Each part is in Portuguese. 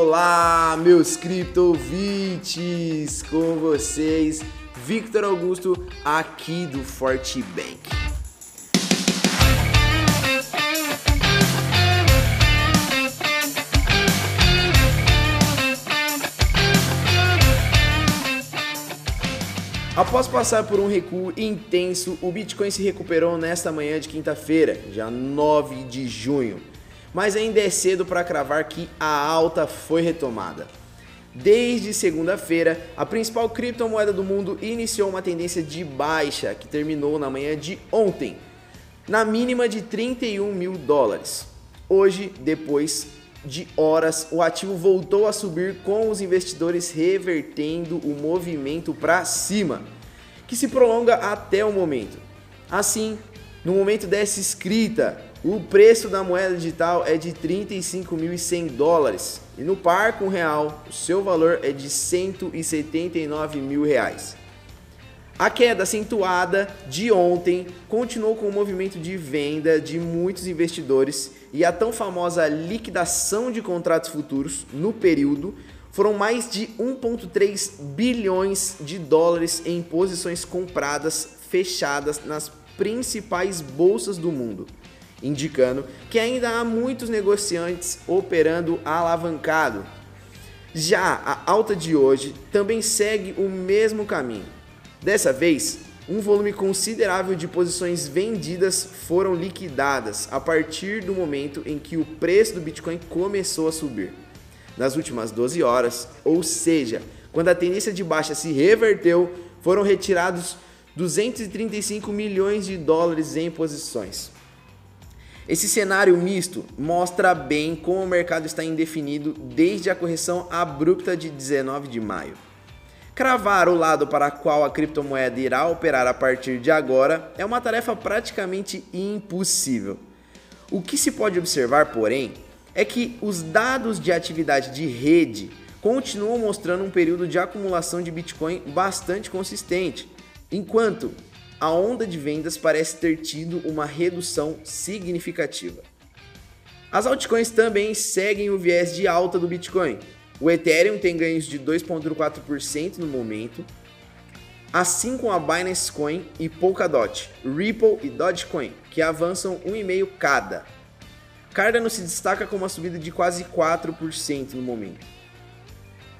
Olá, meus criptovintes! Com vocês, Victor Augusto, aqui do Forte Bank. Após passar por um recuo intenso, o Bitcoin se recuperou nesta manhã de quinta-feira, já 9 de junho mas ainda é cedo para cravar que a alta foi retomada. Desde segunda-feira, a principal criptomoeda do mundo iniciou uma tendência de baixa que terminou na manhã de ontem, na mínima de 31 mil dólares. Hoje, depois de horas, o ativo voltou a subir com os investidores revertendo o movimento para cima, que se prolonga até o momento. Assim, no momento dessa escrita, o preço da moeda digital é de 35.100 dólares e no par com real o seu valor é de 179 mil reais. A queda acentuada de ontem continuou com o movimento de venda de muitos investidores e a tão famosa liquidação de contratos futuros no período foram mais de 1,3 bilhões de dólares em posições compradas fechadas nas principais bolsas do mundo indicando que ainda há muitos negociantes operando alavancado. Já a alta de hoje também segue o mesmo caminho. Dessa vez, um volume considerável de posições vendidas foram liquidadas a partir do momento em que o preço do Bitcoin começou a subir. Nas últimas 12 horas, ou seja, quando a tendência de baixa se reverteu, foram retirados 235 milhões de dólares em posições. Esse cenário misto mostra bem como o mercado está indefinido desde a correção abrupta de 19 de maio. Cravar o lado para qual a criptomoeda irá operar a partir de agora é uma tarefa praticamente impossível. O que se pode observar, porém, é que os dados de atividade de rede continuam mostrando um período de acumulação de Bitcoin bastante consistente, enquanto a onda de vendas parece ter tido uma redução significativa. As altcoins também seguem o viés de alta do Bitcoin. O Ethereum tem ganhos de 2,4% no momento, assim como a Binance Coin e Polkadot, Ripple e Dogecoin, que avançam 1,5 cada. Cardano se destaca com uma subida de quase 4% no momento.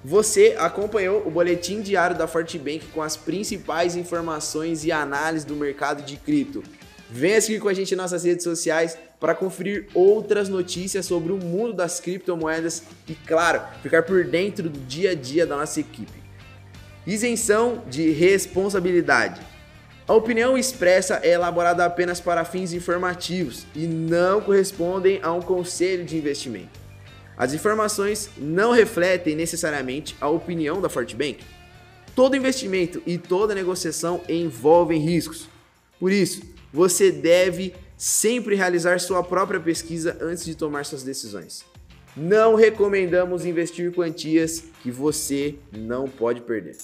Você acompanhou o boletim diário da Fortbank com as principais informações e análises do mercado de cripto. Venha seguir com a gente em nossas redes sociais para conferir outras notícias sobre o mundo das criptomoedas e, claro, ficar por dentro do dia a dia da nossa equipe. Isenção de responsabilidade. A opinião expressa é elaborada apenas para fins informativos e não correspondem a um conselho de investimento. As informações não refletem necessariamente a opinião da Fortbank. Todo investimento e toda negociação envolvem riscos. Por isso, você deve sempre realizar sua própria pesquisa antes de tomar suas decisões. Não recomendamos investir quantias que você não pode perder.